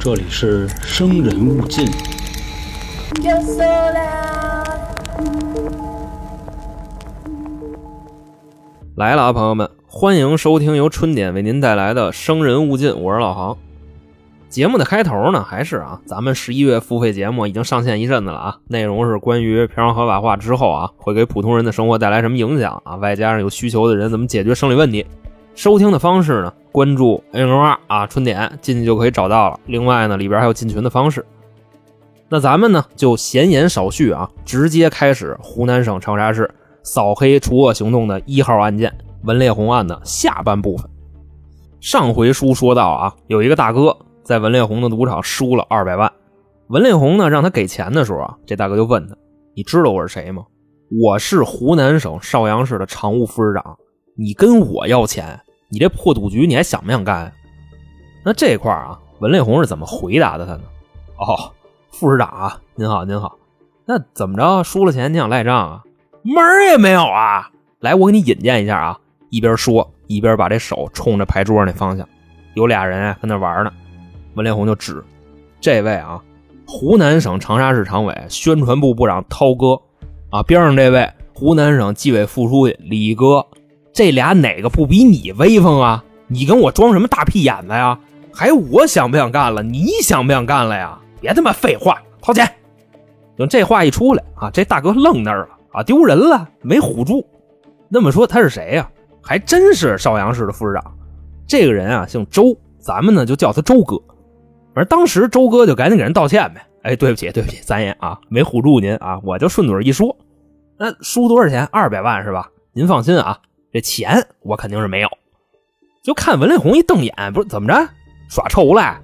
这里是生人勿近。来了啊，朋友们，欢迎收听由春点为您带来的《生人勿近》，我是老航。节目的开头呢，还是啊，咱们十一月付费节目已经上线一阵子了啊，内容是关于嫖娼合法化之后啊，会给普通人的生活带来什么影响啊，外加上有需求的人怎么解决生理问题。收听的方式呢，关注 N O R 啊，春点进去就可以找到了。另外呢，里边还有进群的方式。那咱们呢，就闲言少叙啊，直接开始湖南省长沙市扫黑除恶行动的一号案件文烈红案的下半部分。上回书说到啊，有一个大哥在文烈红的赌场输了二百万，文烈红呢让他给钱的时候啊，这大哥就问他：“你知道我是谁吗？我是湖南省邵阳市的常务副市长，你跟我要钱，你这破赌局你还想不想干呀？”那这块啊，文烈红是怎么回答的他呢？哦，副市长啊，您好您好，那怎么着输了钱你想赖账啊？门儿也没有啊！来，我给你引荐一下啊。一边说一边把这手冲着牌桌那方向，有俩人啊跟那玩呢。文烈红就指这位啊，湖南省长沙市常委、宣传部部长涛哥啊，边上这位湖南省纪委副书记李哥，这俩哪个不比你威风啊？你跟我装什么大屁眼子呀？还我想不想干了？你想不想干了呀？别他妈废话，掏钱！等这话一出来啊，这大哥愣那儿了啊，丢人了，没唬住。那么说他是谁呀、还真是邵阳市的副市长。这个人啊姓周，咱们呢就叫他周哥。反正当时周哥就赶紧给人道歉呗。哎，对不起，对不起，咱也啊没唬住您啊，我就顺嘴一说。那输多少钱？二百万是吧？您放心啊，这钱我肯定是没有。就看文丽红一瞪眼，不是怎么着耍臭无赖？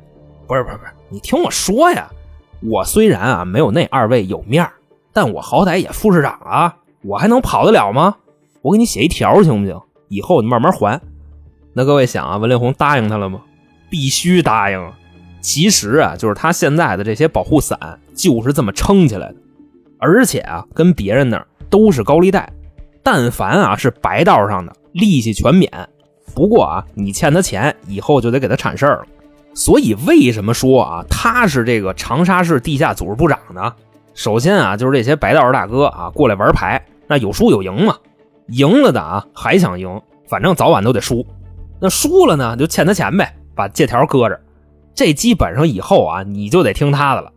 不是不是不是，你听我说呀，我虽然啊没有那二位有面但我好歹也副市长啊，我还能跑得了吗？我给你写一条行不行？以后你慢慢还。那各位想啊，文丽红答应他了吗？必须答应啊！其实啊，就是他现在的这些保护伞就是这么撑起来的，而且啊，跟别人那都是高利贷，但凡啊是白道上的，利息全免。不过啊，你欠他钱，以后就得给他铲事儿了。所以为什么说啊，他是这个长沙市地下组织部长呢？首先啊，就是这些白道大哥啊过来玩牌，那有输有赢嘛。赢了的啊还想赢，反正早晚都得输。那输了呢，就欠他钱呗，把借条搁着。这基本上以后啊，你就得听他的了。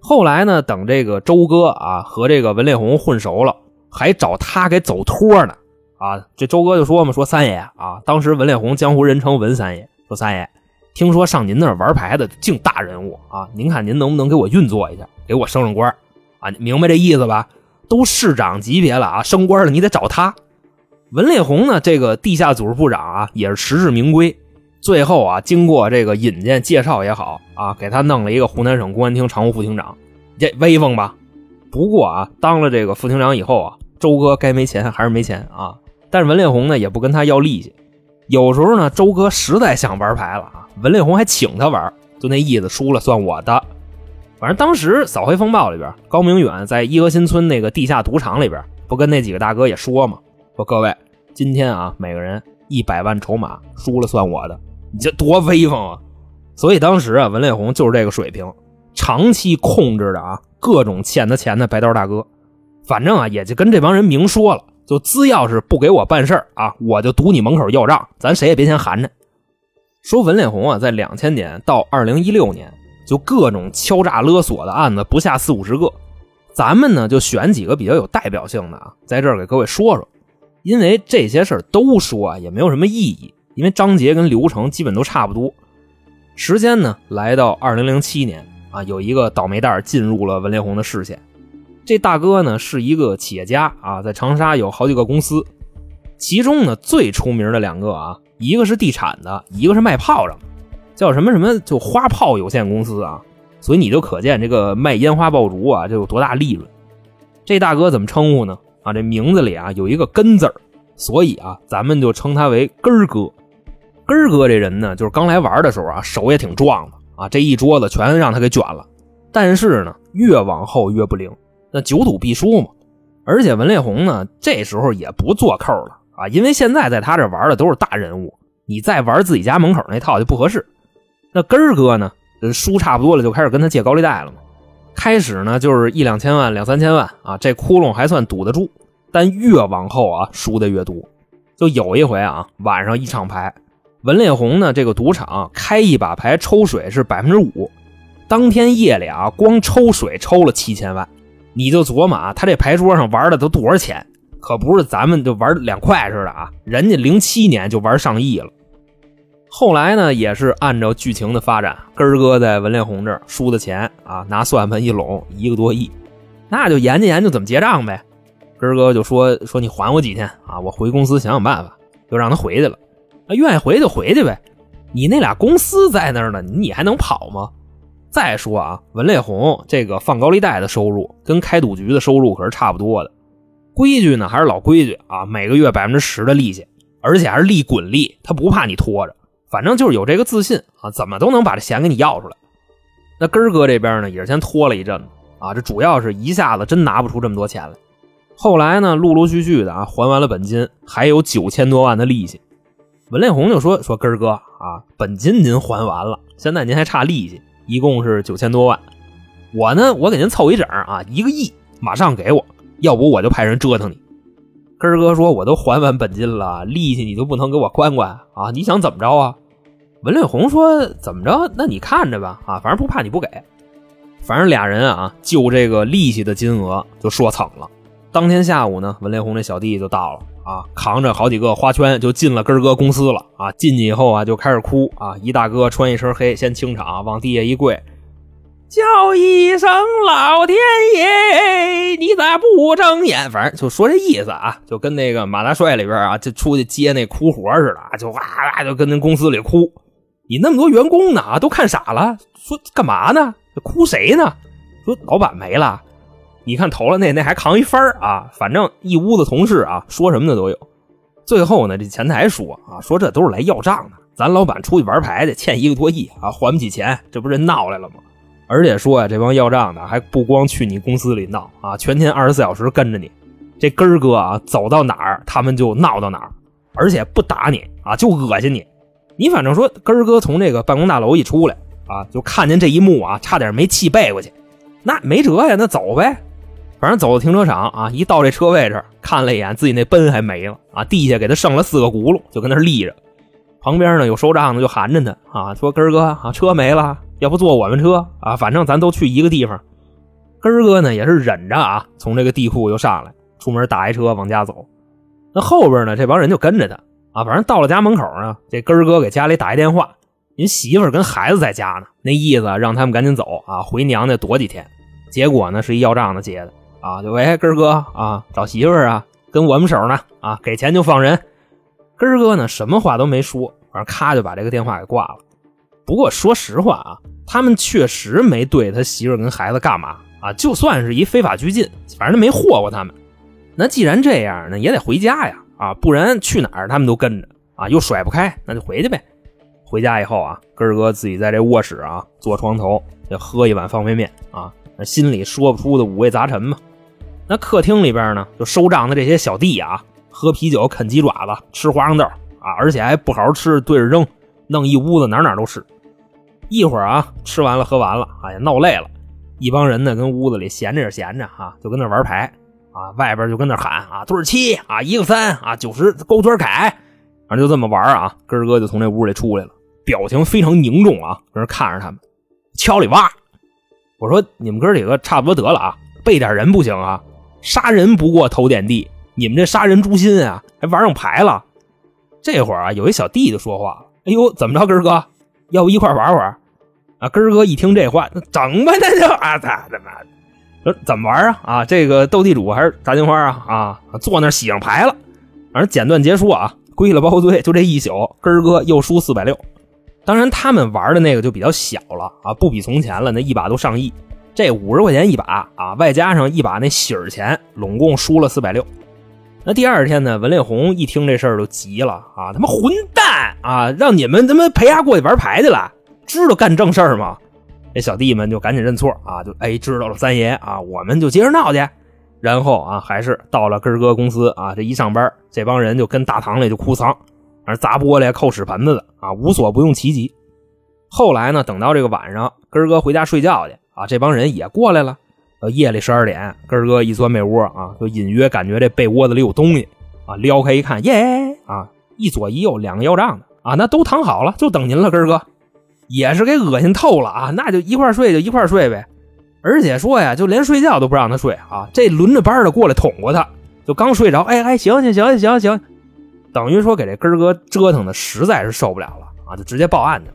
后来呢，等这个周哥啊和这个文烈红混熟了，还找他给走托呢。啊，这周哥就说嘛，说三爷啊，当时文烈红江湖人称文三爷，说三爷，听说上您那儿玩牌的净大人物啊，您看您能不能给我运作一下，给我升升官啊？明白这意思吧？都市长级别了啊，升官了你得找他。文烈红呢，这个地下组织部长啊，也是实至名归。最后啊，经过这个引荐介绍也好啊，给他弄了一个湖南省公安厅常务副厅长，这威风吧？不过啊，当了这个副厅长以后啊，周哥该没钱还是没钱啊。但是文烈红呢，也不跟他要利息。有时候呢，周哥实在想玩牌了啊，文烈红还请他玩，就那意思，输了算我的。反正当时扫黑风暴里边，高明远在伊河新村那个地下赌场里边，不跟那几个大哥也说吗？说各位，今天啊，每个人一百万筹码，输了算我的。你这多威风啊！所以当时啊，文烈红就是这个水平，长期控制着啊各种欠他钱的白道大哥。反正啊，也就跟这帮人明说了，就只要是不给我办事儿啊，我就堵你门口要账，咱谁也别嫌寒碜。说文脸红啊，在两千年到二零一六年，就各种敲诈勒索的案子不下四五十个。咱们呢就选几个比较有代表性的啊，在这儿给各位说说，因为这些事儿都说啊也没有什么意义。因为章节跟流程基本都差不多，时间呢来到二零零七年啊，有一个倒霉蛋进入了文烈红的视线。这大哥呢是一个企业家啊，在长沙有好几个公司，其中呢最出名的两个啊，一个是地产的，一个是卖炮仗的，叫什么什么就花炮有限公司啊。所以你就可见这个卖烟花爆竹啊，这有多大利润。这大哥怎么称呼呢？啊，这名字里啊有一个根字儿，所以啊咱们就称他为根儿哥。根儿哥这人呢，就是刚来玩的时候啊，手也挺壮的啊，这一桌子全让他给卷了。但是呢，越往后越不灵，那久赌必输嘛。而且文烈红呢，这时候也不做扣了啊，因为现在在他这玩的都是大人物，你再玩自己家门口那套就不合适。那根儿哥呢，输差不多了，就开始跟他借高利贷了嘛。开始呢就是一两千万、两三千万啊，这窟窿还算堵得住。但越往后啊，输的越多。就有一回啊，晚上一场牌，文烈红呢这个赌场开一把牌抽水是百分之五，当天夜里啊，光抽水抽了七千万。你就琢磨啊，他这牌桌上玩的都多少钱？可不是咱们就玩两块似的啊，人家零七年就玩上亿了。后来呢，也是按照剧情的发展，根哥在文烈红这输的钱啊，拿算盘一拢一个多亿，那就研究研究怎么结账呗。根哥就说说你还我几天啊，我回公司想想办法，就让他回去了。那愿意回就回去呗，你那俩公司在那儿呢，你还能跑吗？再说啊，文烈红这个放高利贷的收入跟开赌局的收入可是差不多的，规矩呢还是老规矩啊，每个月百分之十的利息，而且还是利滚利，他不怕你拖着。反正就是有这个自信啊，怎么都能把这钱给你要出来。那根儿哥这边呢，也是先拖了一阵子啊，这主要是一下子真拿不出这么多钱来。后来呢，陆陆续续的啊，还完了本金，还有九千多万的利息。文烈红就说：“说根儿哥啊，本金您还完了，现在您还差利息，一共是九千多万。我呢，我给您凑一整啊，一个亿，马上给我，要不我就派人折腾你。”根儿哥说：“我都还完本金了，利息你就不能给我关关啊？你想怎么着啊？”文烈红说：“怎么着？那你看着吧，啊，反正不怕你不给。反正俩人啊，就这个利息的金额就说蹭了。当天下午呢，文烈红这小弟就到了啊，扛着好几个花圈就进了根哥公司了啊。进去以后啊，就开始哭啊。一大哥穿一身黑，先清场，往地下一跪，叫一声老天爷，你咋不睁眼？反正就说这意思啊，就跟那个马大帅里边啊，就出去接那哭活似的，就哇哇就跟那公司里哭。”你那么多员工呢，都看傻了，说干嘛呢？哭谁呢？说老板没了。你看投了那那还扛一番啊，反正一屋子同事啊，说什么的都有。最后呢，这前台说啊，说这都是来要账的。咱老板出去玩牌去，欠一个多亿啊，还不起钱，这不是闹来了吗？而且说呀，这帮要账的还不光去你公司里闹啊，全天二十四小时跟着你。这根儿哥啊，走到哪儿他们就闹到哪儿，而且不打你啊，就恶心你。你反正说根儿哥从这个办公大楼一出来啊，就看见这一幕啊，差点没气背过去。那没辙呀，那走呗。反正走到停车场啊，一到这车位这儿，看了一眼自己那奔还没了啊，地下给他剩了四个轱辘，就跟那立着。旁边呢有收账的就喊着他啊，说根儿哥啊，车没了，要不坐我们车啊？反正咱都去一个地方。根儿哥呢也是忍着啊，从这个地库又上来，出门打一车往家走。那后边呢这帮人就跟着他。啊，反正到了家门口呢，这根儿哥给家里打一电话，您媳妇跟孩子在家呢，那意思让他们赶紧走啊，回娘家躲几天。结果呢是一要账的接的啊，就喂根哥啊，找媳妇儿啊，跟我们手呢啊，给钱就放人。根哥呢什么话都没说，反正咔就把这个电话给挂了。不过说实话啊，他们确实没对他媳妇跟孩子干嘛啊，就算是一非法拘禁，反正没霍过他们。那既然这样，那也得回家呀。啊，不然去哪儿他们都跟着啊，又甩不开，那就回去呗。回家以后啊，根哥自己在这卧室啊，坐床头就喝一碗方便面啊，心里说不出的五味杂陈嘛。那客厅里边呢，就收账的这些小弟啊，喝啤酒、啃鸡爪子、吃花生豆啊，而且还不好好吃，对着扔，弄一屋子哪哪都是。一会儿啊，吃完了喝完了，哎呀，闹累了，一帮人呢跟屋子里闲着闲着哈，就跟那玩牌。啊，外边就跟那喊啊，对七啊，一个三啊，九十勾圈凯，反正就这么玩啊。根哥就从这屋里出来了，表情非常凝重啊，搁那看着他们，敲里挖。我说你们哥几个差不多得了啊，备点人不行啊？杀人不过头点地，你们这杀人诛心啊，还玩上牌了。这会儿啊，有一小弟就说话了，哎呦，怎么着，根儿哥，要不一块玩玩？啊，根儿哥一听这话，那整吧，那就啊，他他妈的。说怎么玩啊？啊，这个斗地主还是炸金花啊？啊，坐那洗上牌了。反正简短结束啊，归了包堆，就这一宿，根儿哥又输四百六。当然，他们玩的那个就比较小了啊，不比从前了。那一把都上亿，这五十块钱一把啊，外加上一把那喜儿钱，拢共输了四百六。那第二天呢，文烈红一听这事儿就急了啊，他妈混蛋啊，让你们他妈陪他过去玩牌去了，知道干正事儿吗？这小弟们就赶紧认错啊，就哎知道了三爷啊，我们就接着闹去。然后啊，还是到了根哥公司啊，这一上班，这帮人就跟大堂里就哭丧，反正砸玻璃、扣屎盆子的啊，无所不用其极。后来呢，等到这个晚上，根儿哥回家睡觉去啊，这帮人也过来了。到夜里十二点，根哥一钻被窝啊，就隐约感觉这被窝子里有东西啊，撩开一看，耶啊，一左一右两个腰杖的啊，那都躺好了，就等您了，根哥。也是给恶心透了啊！那就一块睡就一块睡呗，而且说呀，就连睡觉都不让他睡啊！这轮着班的过来捅过他，就刚睡着，哎哎，行行行行行，等于说给这根哥折腾的实在是受不了了啊，就直接报案去了。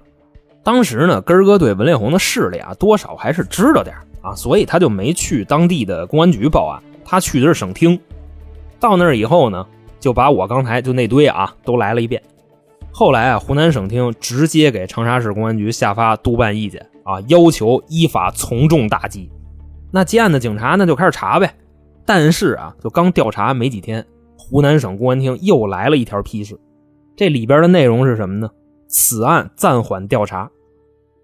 当时呢，根儿哥对文烈红的势力啊，多少还是知道点啊，所以他就没去当地的公安局报案，他去的是省厅。到那儿以后呢，就把我刚才就那堆啊都来了一遍。后来啊，湖南省厅直接给长沙市公安局下发督办意见啊，要求依法从重打击。那接案的警察呢就开始查呗。但是啊，就刚调查没几天，湖南省公安厅又来了一条批示，这里边的内容是什么呢？此案暂缓调查。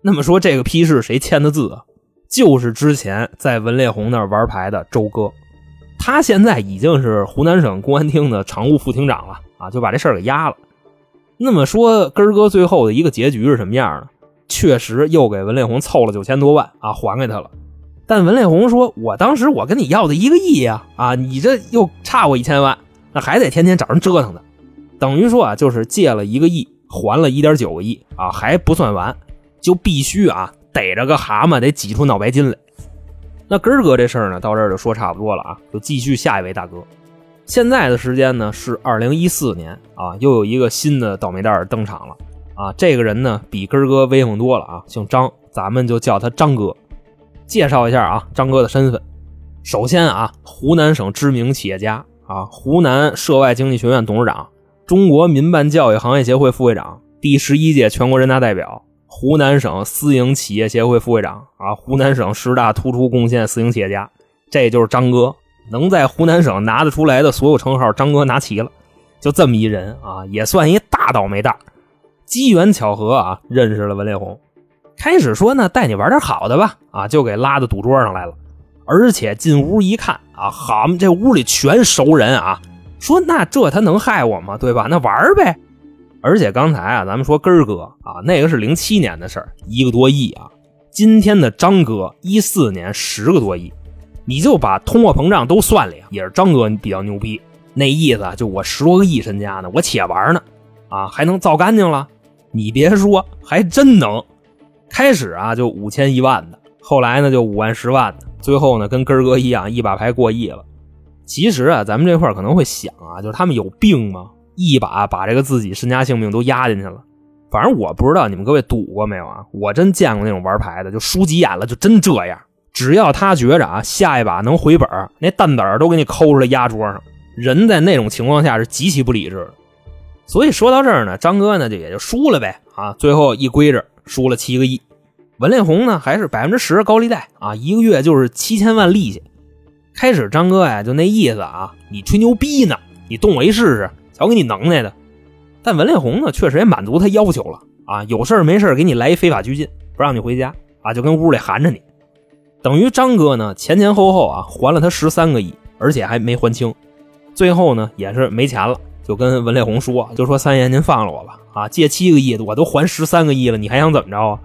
那么说这个批示谁签的字啊？就是之前在文烈红那儿玩牌的周哥，他现在已经是湖南省公安厅的常务副厅长了啊，就把这事儿给压了。那么说，根哥最后的一个结局是什么样呢？确实又给文烈红凑了九千多万啊，还给他了。但文烈红说：“我当时我跟你要的一个亿呀，啊，你这又差我一千万，那还得天天找人折腾的。等于说啊，就是借了一个亿，还了一点九个亿啊，还不算完，就必须啊逮着个蛤蟆得挤出脑白金来。那根儿哥这事儿呢，到这儿就说差不多了啊，就继续下一位大哥。”现在的时间呢是二零一四年啊，又有一个新的倒霉蛋登场了啊！这个人呢比根儿哥威风多了啊，姓张，咱们就叫他张哥。介绍一下啊，张哥的身份。首先啊，湖南省知名企业家啊，湖南涉外经济学院董事长，中国民办教育行业协会副会长，第十一届全国人大代表，湖南省私营企业协会副会长啊，湖南省十大突出贡献私营企业家，这就是张哥。能在湖南省拿得出来的所有称号，张哥拿齐了，就这么一人啊，也算一大倒霉蛋。机缘巧合啊，认识了文烈红。开始说呢，带你玩点好的吧，啊，就给拉到赌桌上来了。而且进屋一看啊，好，这屋里全熟人啊。说那这他能害我吗？对吧？那玩呗。而且刚才啊，咱们说根儿哥啊，那个是零七年的事儿，一个多亿啊。今天的张哥一四年十个多亿。你就把通货膨胀都算里，也是张哥比较牛逼。那意思就我十多个亿身家呢，我且玩呢，啊，还能造干净了？你别说，还真能。开始啊就五千一万的，后来呢就五万十万的，最后呢跟根儿哥一样，一把牌过亿了。其实啊，咱们这块可能会想啊，就是他们有病吗？一把把这个自己身家性命都压进去了。反正我不知道你们各位赌过没有啊？我真见过那种玩牌的，就输急眼了，就真这样。只要他觉着啊，下一把能回本那蛋子都给你抠出来压桌上。人在那种情况下是极其不理智的。所以说到这儿呢，张哥呢就也就输了呗啊，最后一归着输了七个亿。文烈红呢还是百分之十高利贷啊，一个月就是七千万利息。开始张哥呀就那意思啊，你吹牛逼呢，你动我一试试，瞧给你能耐的。但文烈红呢确实也满足他要求了啊，有事没事给你来一非法拘禁，不让你回家啊，就跟屋里含着你。等于张哥呢前前后后啊还了他十三个亿，而且还没还清，最后呢也是没钱了，就跟文烈红说，就说三爷您放了我吧，啊借七个亿我都还十三个亿了，你还想怎么着啊？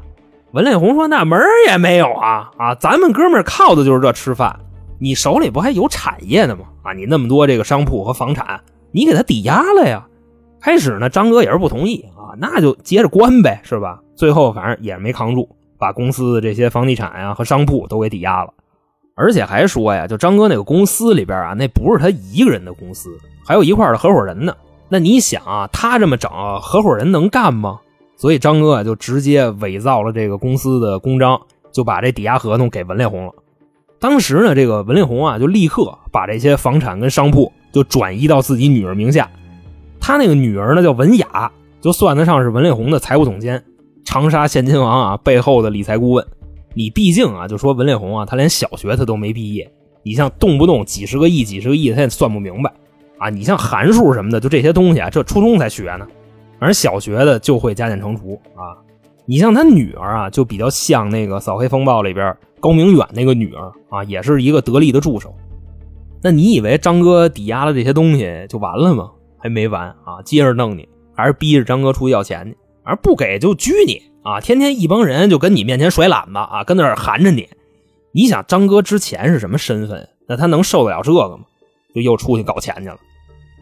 文烈红说那门儿也没有啊啊，咱们哥们靠的就是这吃饭，你手里不还有产业呢吗？啊你那么多这个商铺和房产，你给他抵押了呀？开始呢张哥也是不同意啊，那就接着关呗，是吧？最后反正也没扛住。把公司的这些房地产呀和商铺都给抵押了，而且还说呀，就张哥那个公司里边啊，那不是他一个人的公司，还有一块的合伙人呢。那你想啊，他这么整，合伙人能干吗？所以张哥啊就直接伪造了这个公司的公章，就把这抵押合同给文烈红了。当时呢，这个文烈红啊就立刻把这些房产跟商铺就转移到自己女儿名下。他那个女儿呢叫文雅，就算得上是文烈红的财务总监。长沙现金王啊，背后的理财顾问，你毕竟啊，就说文烈红啊，他连小学他都没毕业，你像动不动几十个亿、几十个亿，他也算不明白啊。你像函数什么的，就这些东西啊，这初中才学呢，反正小学的就会加减乘除啊。你像他女儿啊，就比较像那个《扫黑风暴》里边高明远那个女儿啊，也是一个得力的助手。那你以为张哥抵押了这些东西就完了吗？还没完啊，接着弄你，还是逼着张哥出去要钱去。而不给就拘你啊！天天一帮人就跟你面前甩懒子啊，跟那儿含着你。你想张哥之前是什么身份？那他能受得了这个吗？就又出去搞钱去了。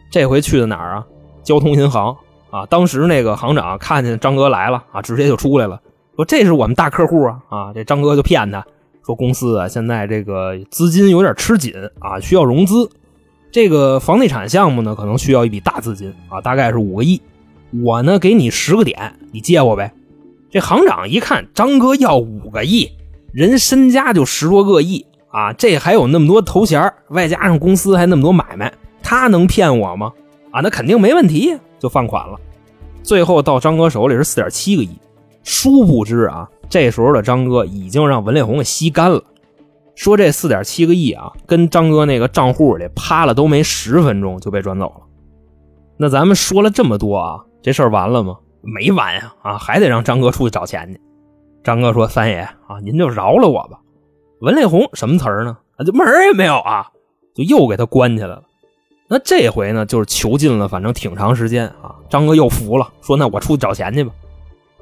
这回去的哪儿啊？交通银行啊！当时那个行长看见张哥来了啊，直接就出来了，说这是我们大客户啊！啊，这张哥就骗他说公司啊现在这个资金有点吃紧啊，需要融资。这个房地产项目呢，可能需要一笔大资金啊，大概是五个亿。我呢，给你十个点，你借我呗。这行长一看张哥要五个亿，人身家就十多个亿啊，这还有那么多头衔，外加上公司还那么多买卖，他能骗我吗？啊，那肯定没问题，就放款了。最后到张哥手里是四点七个亿，殊不知啊，这时候的张哥已经让文烈红给吸干了。说这四点七个亿啊，跟张哥那个账户里趴了都没十分钟就被转走了。那咱们说了这么多啊，这事儿完了吗？没完呀！啊，还得让张哥出去找钱去。张哥说：“三爷啊，您就饶了我吧。”文烈红什么词儿呢？啊，就门儿也没有啊，就又给他关起来了。那这回呢，就是囚禁了，反正挺长时间啊。张哥又服了，说：“那我出去找钱去吧。”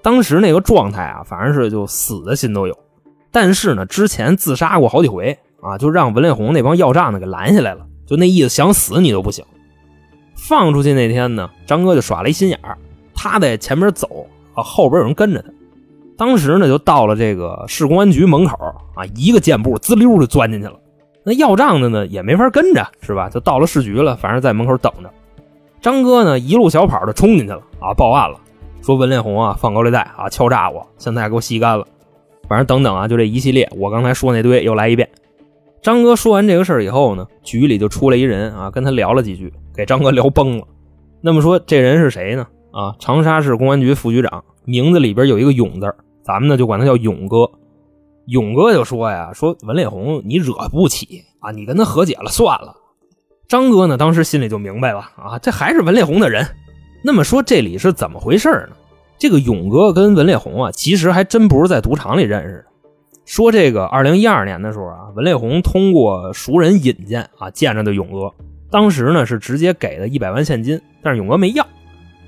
当时那个状态啊，反正是就死的心都有。但是呢，之前自杀过好几回啊，就让文烈红那帮要账的给拦下来了。就那意思，想死你都不行。放出去那天呢，张哥就耍了一心眼儿，他在前面走啊，后边有人跟着他。当时呢，就到了这个市公安局门口啊，一个箭步滋溜就钻进去了。那要账的呢，也没法跟着，是吧？就到了市局了，反正在门口等着。张哥呢，一路小跑的冲进去了啊，报案了，说文烈红啊放高利贷啊，敲诈我，现在给我吸干了。反正等等啊，就这一系列，我刚才说那堆又来一遍。张哥说完这个事儿以后呢，局里就出来一人啊，跟他聊了几句，给张哥聊崩了。那么说这人是谁呢？啊，长沙市公安局副局长，名字里边有一个勇字，咱们呢就管他叫勇哥。勇哥就说呀，说文烈红你惹不起啊，你跟他和解了算了。张哥呢当时心里就明白了啊，这还是文烈红的人。那么说这里是怎么回事呢？这个勇哥跟文烈红啊，其实还真不是在赌场里认识的。说这个二零一二年的时候啊，文烈红通过熟人引荐啊，见着的勇哥。当时呢是直接给了一百万现金，但是勇哥没要。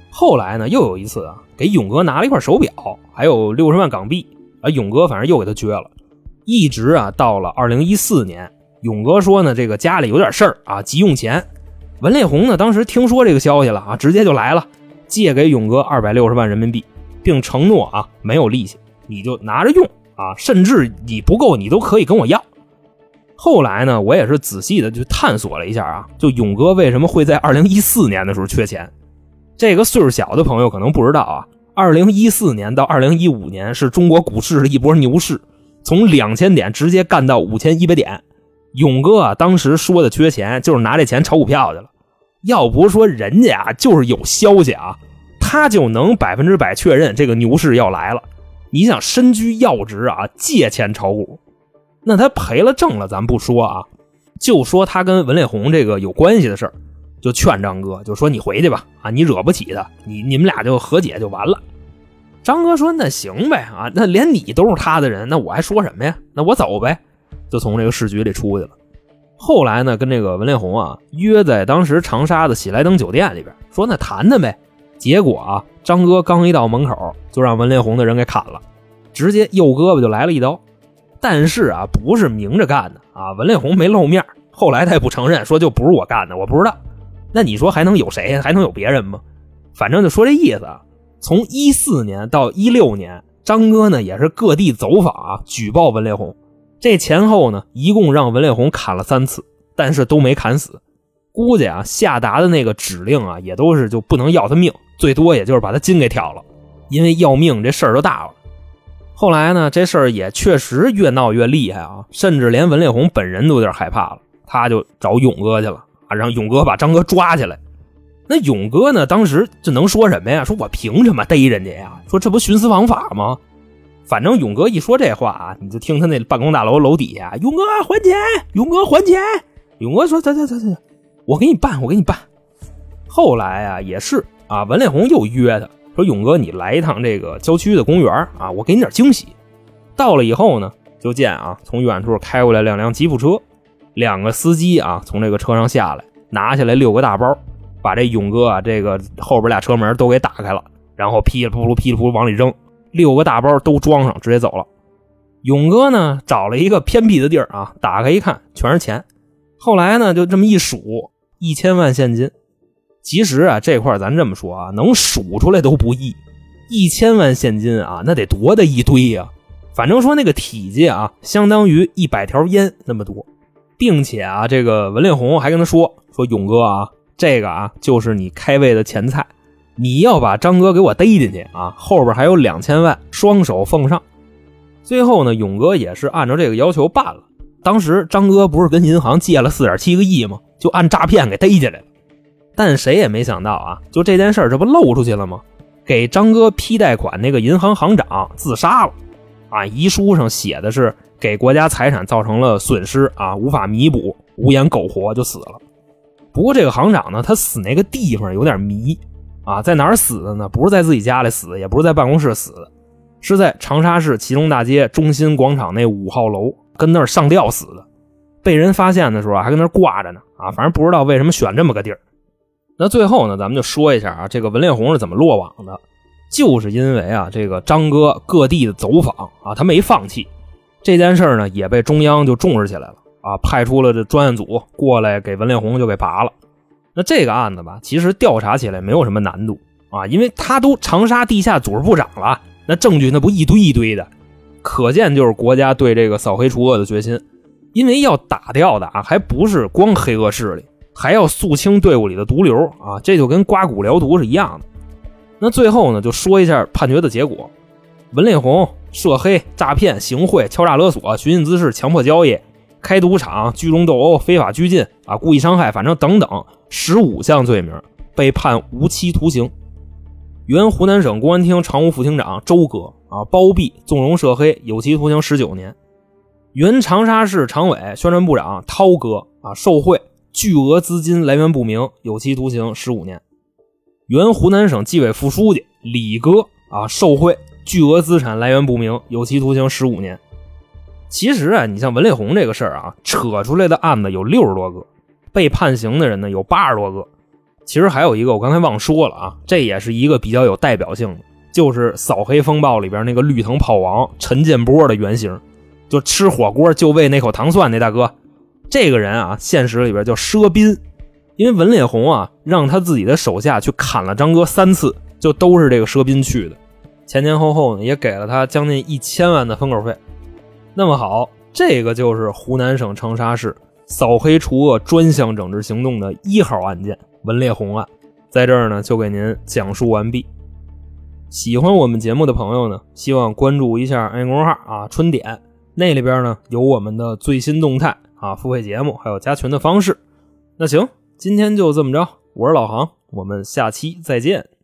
后来呢又有一次啊，给勇哥拿了一块手表，还有六十万港币，啊，勇哥反正又给他撅了。一直啊到了二零一四年，勇哥说呢这个家里有点事儿啊，急用钱。文烈红呢当时听说这个消息了啊，直接就来了。借给勇哥二百六十万人民币，并承诺啊没有利息，你就拿着用啊，甚至你不够你都可以跟我要。后来呢，我也是仔细的去探索了一下啊，就勇哥为什么会在二零一四年的时候缺钱？这个岁数小的朋友可能不知道啊，二零一四年到二零一五年是中国股市的一波牛市，从两千点直接干到五千一百点。勇哥啊，当时说的缺钱就是拿这钱炒股票去了。要不说人家啊，就是有消息啊，他就能百分之百确认这个牛市要来了。你想身居要职啊，借钱炒股，那他赔了挣了，咱不说啊，就说他跟文烈红这个有关系的事儿，就劝张哥，就说你回去吧，啊，你惹不起他，你你们俩就和解就完了。张哥说那行呗，啊，那连你都是他的人，那我还说什么呀？那我走呗，就从这个市局里出去了。后来呢，跟这个文烈红啊约在当时长沙的喜来登酒店里边，说那谈谈呗。结果啊，张哥刚一到门口，就让文烈红的人给砍了，直接右胳膊就来了一刀。但是啊，不是明着干的啊，文烈红没露面。后来他也不承认，说就不是我干的，我不知道。那你说还能有谁？还能有别人吗？反正就说这意思。啊。从一四年到一六年，张哥呢也是各地走访啊，举报文烈红。这前后呢，一共让文烈红砍了三次，但是都没砍死。估计啊，下达的那个指令啊，也都是就不能要他命，最多也就是把他筋给挑了。因为要命这事儿都大了。后来呢，这事儿也确实越闹越厉害啊，甚至连文烈红本人都有点害怕了。他就找勇哥去了，让勇哥把张哥抓起来。那勇哥呢，当时就能说什么呀？说我凭什么逮人家呀？说这不徇私枉法吗？反正勇哥一说这话啊，你就听他那办公大楼楼底下，勇哥还钱，勇哥还钱。勇哥说：“走走走走，我给你办，我给你办。”后来啊，也是啊，文烈红又约他说：“勇哥，你来一趟这个郊区的公园啊，我给你点惊喜。”到了以后呢，就见啊，从远处开过来两辆吉普车，两个司机啊，从这个车上下来，拿下来六个大包，把这勇哥啊这个后边俩车门都给打开了，然后噼里扑噜噼里扑噜往里扔，六个大包都装上，直接走了。勇哥呢，找了一个偏僻的地儿啊，打开一看，全是钱。后来呢，就这么一数，一千万现金。其实啊，这块咱这么说啊，能数出来都不易。一千万现金啊，那得多大一堆呀！反正说那个体积啊，相当于一百条烟那么多，并且啊，这个文烈红还跟他说说勇哥啊，这个啊就是你开胃的前菜，你要把张哥给我逮进去啊，后边还有两千万，双手奉上。最后呢，勇哥也是按照这个要求办了。当时张哥不是跟银行借了四点七个亿吗？就按诈骗给逮起来了。但谁也没想到啊，就这件事这不漏出去了吗？给张哥批贷款那个银行行长自杀了。啊，遗书上写的是给国家财产造成了损失啊，无法弥补，无颜苟活就死了。不过这个行长呢，他死那个地方有点迷啊，在哪儿死的呢？不是在自己家里死的，也不是在办公室死的。是在长沙市祁隆大街中心广场那五号楼，跟那儿上吊死的。被人发现的时候还跟那儿挂着呢。啊，反正不知道为什么选这么个地儿。那最后呢，咱们就说一下啊，这个文烈红是怎么落网的？就是因为啊，这个张哥各地的走访啊，他没放弃这件事呢，也被中央就重视起来了啊，派出了这专案组过来给文烈红就给拔了。那这个案子吧，其实调查起来没有什么难度啊，因为他都长沙地下组织部长了。那证据那不一堆一堆的，可见就是国家对这个扫黑除恶的决心。因为要打掉的啊，还不是光黑恶势力，还要肃清队伍里的毒瘤啊，这就跟刮骨疗毒是一样的。那最后呢，就说一下判决的结果：文烈红涉黑、诈骗、行贿、敲诈勒索、寻衅滋事、强迫交易、开赌场、聚众斗殴、非法拘禁啊、故意伤害，反正等等十五项罪名，被判无期徒刑。原湖南省公安厅常务副厅长周哥啊，包庇纵容涉黑，有期徒刑十九年；原长沙市常委宣传部长涛哥啊，受贿巨额资金来源不明，有期徒刑十五年；原湖南省纪委副书记李哥啊，受贿巨额资产来源不明，有期徒刑十五年。其实啊，你像文烈红这个事儿啊，扯出来的案子有六十多个，被判刑的人呢有八十多个。其实还有一个，我刚才忘说了啊，这也是一个比较有代表性的，就是《扫黑风暴》里边那个绿藤炮王陈建波的原型，就吃火锅就为那口糖蒜那大哥。这个人啊，现实里边叫佘斌，因为文烈红啊让他自己的手下去砍了张哥三次，就都是这个佘斌去的，前前后后呢也给了他将近一千万的封口费。那么好，这个就是湖南省长沙市扫黑除恶专项整治行动的一号案件。文烈红案，在这儿呢就给您讲述完毕。喜欢我们节目的朋友呢，希望关注一下微公号啊，春点那里边呢有我们的最新动态啊，付费节目还有加群的方式。那行，今天就这么着，我是老航，我们下期再见。